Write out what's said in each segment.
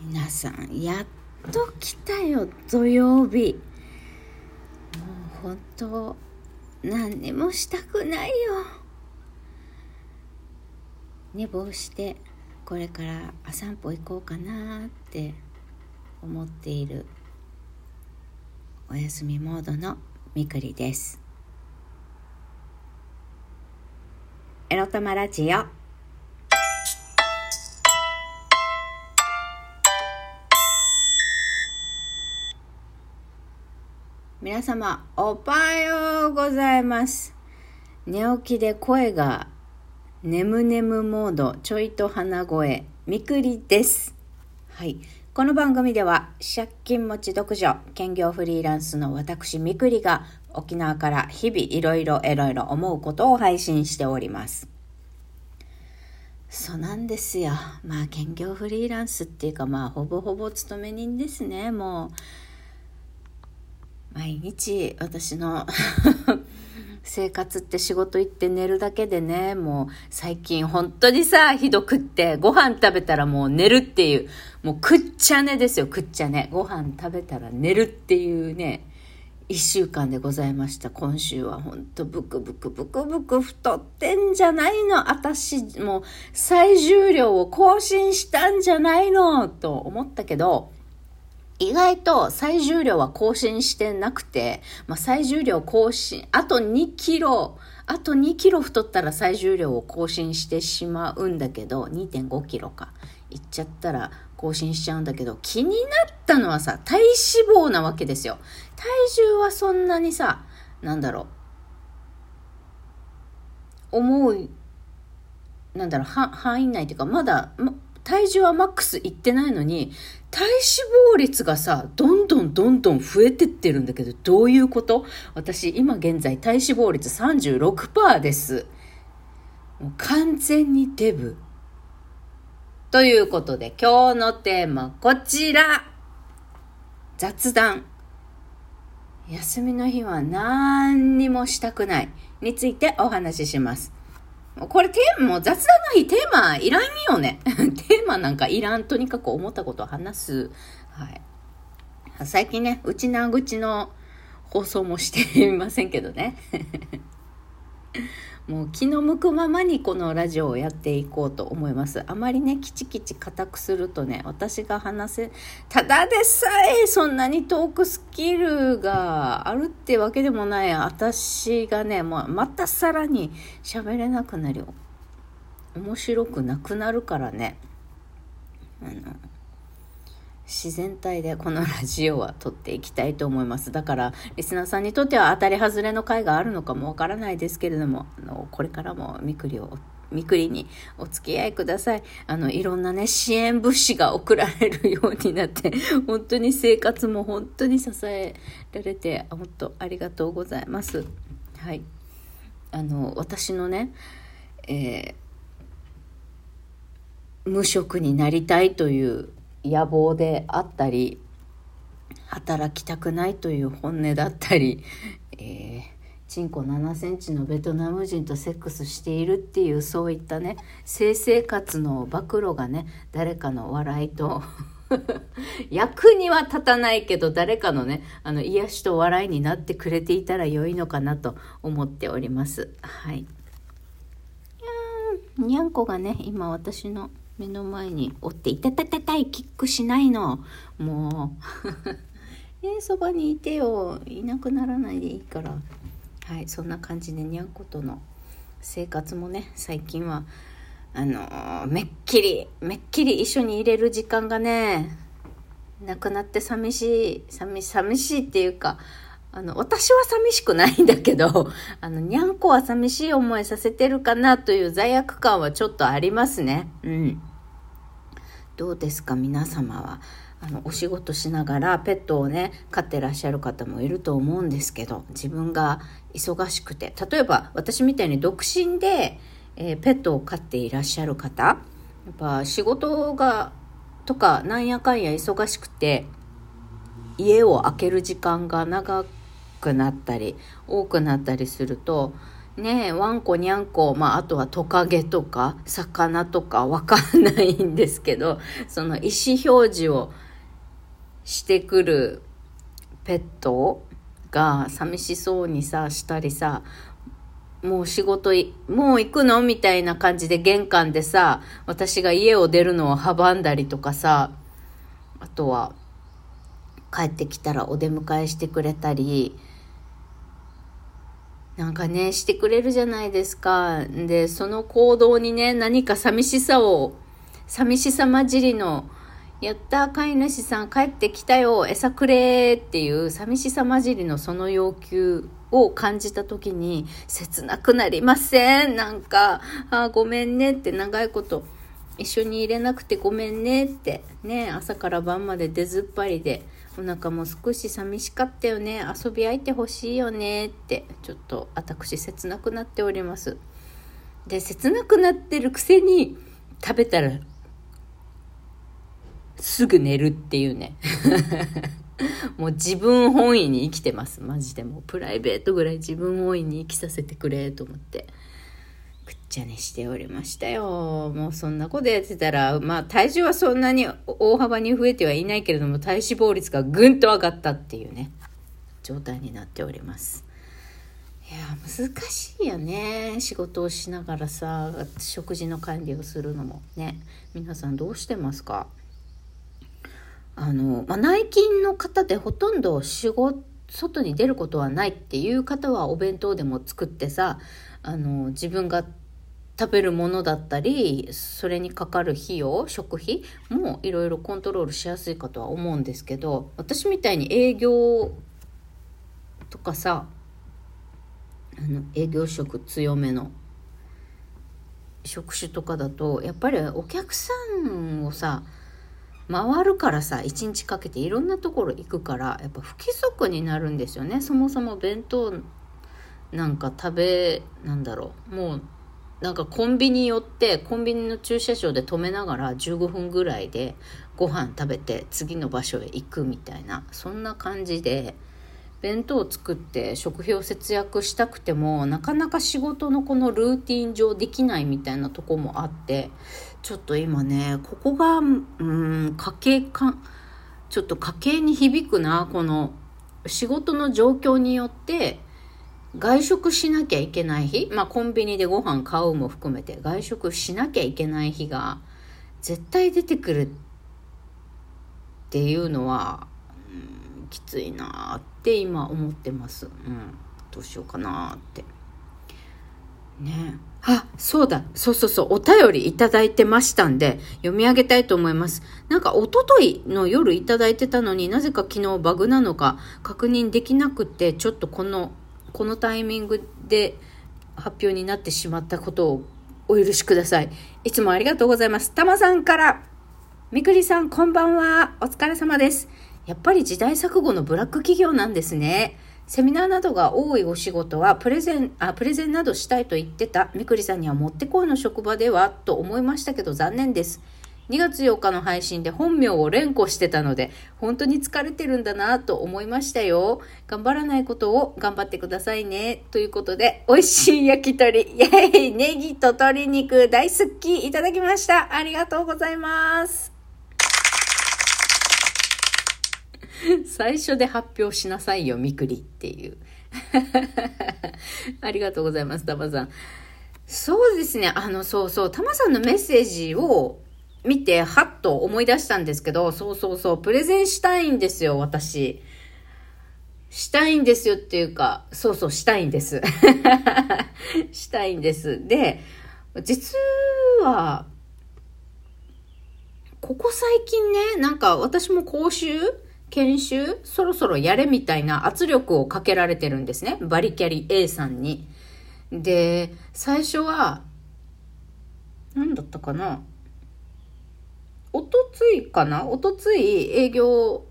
皆さんやっと来たよ土曜日。もう本当何にもしたくないよ。寝坊してこれからあ散歩行こうかなって思っているお休みモードのみくりです。エロ玉ラジオ。皆様おはようございます。寝起きで声が眠眠モードちょいと鼻声みくりです。はい。この番組では借金持ち独女兼業フリーランスの私みくりが沖縄から日々いろいろいろいろ思うことを配信しております。そうなんですよ。まあ兼業フリーランスっていうかまあほぼほぼ勤め人ですねもう。毎日私の 生活って仕事行って寝るだけでね、もう最近本当にさ、ひどくって、ご飯食べたらもう寝るっていう、もうくっちゃねですよ、くっちゃね。ご飯食べたら寝るっていうね、一週間でございました。今週はほんとブクブクブクブク太ってんじゃないの私もう最重量を更新したんじゃないのと思ったけど、意外と最重量は更新してなくて、まあ、最重量更新、あと2キロ、あと2キロ太ったら最重量を更新してしまうんだけど、2.5キロか。いっちゃったら更新しちゃうんだけど、気になったのはさ、体脂肪なわけですよ。体重はそんなにさ、なんだろう。思う、なんだろう、範囲内っていうか、まだ、ま、体重はマックスいってないのに、体脂肪率がさ、どんどんどんどん増えてってるんだけど、どういうこと？私、今現在体脂肪率36%です。もう完全にデブ。ということで、今日のテーマ、こちら雑談。休みの日は何にもしたくないについてお話しします。これテーマ、も雑談の日テーマいらんよね。テーマなんかいらん。とにかく思ったことを話す。はい。最近ね、うちなぐちの放送もしていませんけどね。もう気の向くままにこのラジオをやっていこうと思います。あまりね、きちきち固くするとね、私が話せ、ただでさえそんなにトークスキルがあるってわけでもない私がね、もうまたさらに喋れなくなり、面白くなくなるからね。あの自然体でこのラジオは撮っていきたいと思います。だから、リスナーさんにとっては当たり外れの回があるのかもわからないですけれども、あのこれからもみくりをみくりにお付き合いください。あの、いろんなね、支援物資が送られるようになって、本当に生活も本当に支えられて、本当ありがとうございます。はい。あの、私のね、えー、無職になりたいという野望であったり働きたくないという本音だったり、えー、チンコ7センチのベトナム人とセックスしているっていうそういったね性生活の暴露がね誰かの笑いと 役には立たないけど誰かのねあの癒しと笑いになってくれていたら良いのかなと思っております。はい。にゃん。こがね今私の目の前におっていたたたたいキックしないのもう えー、そばにいてよいなくならないでいいからはいそんな感じでにゃんことの生活もね最近はあのー、めっきりめっきり一緒に入れる時間がねなくなって寂しい寂寂しいっていうかあの、私は寂しくないんだけど、あの、にゃんこは寂しい思いさせてるかなという罪悪感はちょっとありますね。うん。どうですか？皆様は。あのお仕事しながらペットをね飼ってらっしゃる方もいると思うんですけど自分が忙しくて。例えば私みたいに独身で、えー、ペットを飼っていらっしゃる方やっぱ仕事がとかなんやかんや忙しくて家を空ける時間が長くなったり多くなったりするとねワンコニャンコ、まあ、あとはトカゲとか魚とかわかんないんですけどその意思表示をしてくるペットが寂しそうにさしたりさもう仕事、もう行くの？みたいな感じで玄関でさ、私が家を出るのを阻んだりとかさ、あとは、帰ってきたらお出迎えしてくれたり、なんかね、してくれるじゃないですか。で、その行動にね、何か寂しさを、寂しさ混じりの、やった飼い主さん帰ってきたよ、餌くれっていう寂しさ混じりのその要求を感じた時に切なくなりませんなんか、あごめんねって長いこと一緒に入れなくてごめんねってね朝から晩まで出ずっぱりでお腹も少し寂しかったよね。遊び相手欲しいよねってちょっと私切なくなっております。で切なくなってるくせに食べたらすぐ寝るっていうね。もう自分本位に生きてます。マジでもうプライベートぐらい自分本位に生きさせてくれと思って。くっちゃねしておりましたよ。もうそんなことやってたらまあ体重はそんなに大幅に増えてはいないけれども体脂肪率がぐんと上がったっていうね状態になっております。いや難しいよね仕事をしながらさ食事の管理をするのもね。皆さんどうしてますか？あの、まあ、内勤の方でほとんど仕事外に出ることはないっていう方はお弁当でも作ってさあの自分が食べるものだったりそれにかかる費用食費もいろいろコントロールしやすいかとは思うんですけど私みたいに営業とかさあの営業職強めの職種とかだとやっぱりお客さんをさ回るからさ一日かけていろんなところ行くからやっぱ不規則になるんですよね。そもそも弁当なんか食べなんだろうもうなんかコンビニ寄ってコンビニの駐車場で止めながら15分ぐらいでご飯食べて次の場所へ行くみたいなそんな感じで弁当を作って食費を節約したくてもなかなか仕事のこのルーティン上できないみたいなとこもあってちょっと今ねここがうん家計かちょっと家計に響くなこの仕事の状況によって外食しなきゃいけない日？まあコンビニでご飯買うも含めて外食しなきゃいけない日が絶対出てくるっていうのは、うん、きついなって今思ってます。うん、どうしようかなって。ねあ、そうだ。そうそうそう。お便りいただいてましたんで、読み上げたいと思います。なんか、おとといの夜いただいてたのになぜか昨日バグなのか確認できなくて、ちょっとこの、このタイミングで発表になってしまったことをお許しください。いつもありがとうございます。たまさんから、みくりさんこんばんは。お疲れ様です。やっぱり時代錯誤のブラック企業なんですね。セミナーなどが多いお仕事はプレゼン、あ、プレゼンなどしたいと言ってたみくりさんにはもってこいの職場ではと思いましたけど残念です。2月8日の配信で本名を連呼してたので、本当に疲れてるんだなと思いましたよ。頑張らないことを頑張ってくださいね。ということで、美味しい焼き鳥、イェイネギと鶏肉大好きいただきました。ありがとうございます。最初で発表しなさいよ、みくりっていう。ありがとうございます、たまさん。そうですね、あの、そうそう、たまさんのメッセージを見て、はっと思い出したんですけど、そうそうそう、プレゼンしたいんですよ、私。したいんですよっていうか、そうそう、したいんです。したいんです。で、実は、ここ最近ね、なんか私も講習研修そろそろやれみたいな圧力をかけられてるんですね。バリキャリ A さんに。で、最初は、何だったかな？おとついかな？おとつい営業、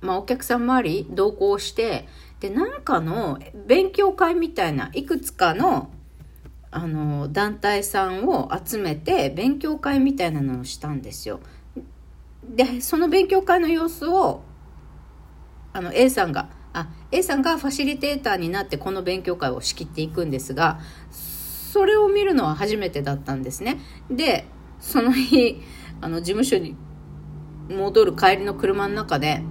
まあお客さん周り同行して、で、なんかの勉強会みたいな、いくつかの、あの、団体さんを集めて勉強会みたいなのをしたんですよ。で、その勉強会の様子をあの A さんがあ A さんがファシリテーターになってこの勉強会を仕切っていくんですがそれを見るのは初めてだったんですねでその日あの事務所に戻る帰りの車の中で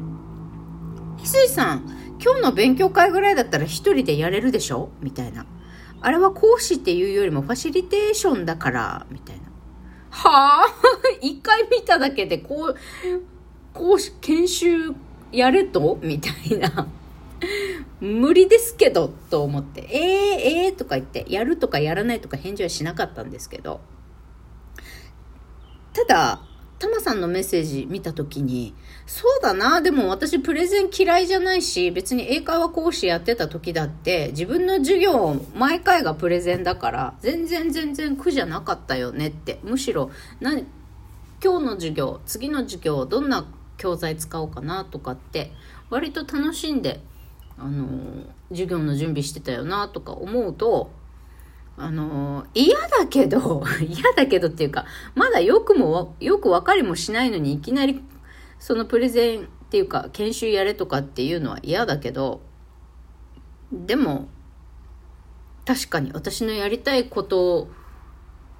「翡翠さん今日の勉強会ぐらいだったら一人でやれるでしょ?」みたいな「あれは講師っていうよりもファシリテーションだから」みたいな「はあ？一回見ただけでこう講師研修やれと?」みたいな。無理ですけど、と思って、えー、えー、とか言って、やるとかやらないとか返事はしなかったんですけど、ただ、タマさんのメッセージ見たときに、そうだな、でも私プレゼン嫌いじゃないし、別に英会話講師やってた時だって、自分の授業、毎回がプレゼンだから、全然全然苦じゃなかったよねって。むしろ、な今日の授業、次の授業、どんな教材使おうかなとかって、割と楽しんで、あの、授業の準備してたよなとか思うと、あの嫌だけど、嫌だけどっていうか、まだよくも、よく分かりもしないのに、いきなり、そのプレゼンっていうか、研修やれとかっていうのは嫌だけど、でも、確かに私のやりたいこと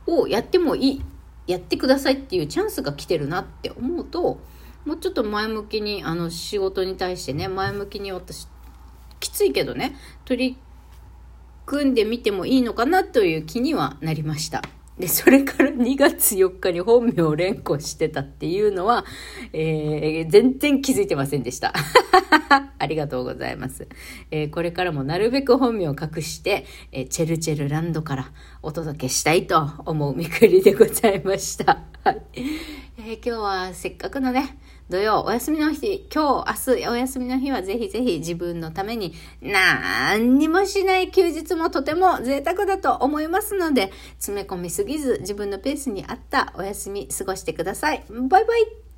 をやってもいい、やってくださいっていうチャンスが来てるなって思うと、もうちょっと前向きに、あの仕事に対してね、前向きに私、きついけどね、取り組んでみてもいいのかなという気にはなりました。で、それから 2月4日に本名を連呼してたっていうのは、えー、全然気づいてませんでした。ありがとうございます。えー、これからもなるべく本名を隠して、えー、チェルチェルランドからお届けしたいと思うみくりでございました。はい。えー、今日はせっかくのね、土曜お休みの日、今日、明日お休みの日はぜひぜひ自分のために何にもしない休日もとても贅沢だと思いますので、詰め込みすぎず自分のペースに合ったお休み過ごしてください。バイバイ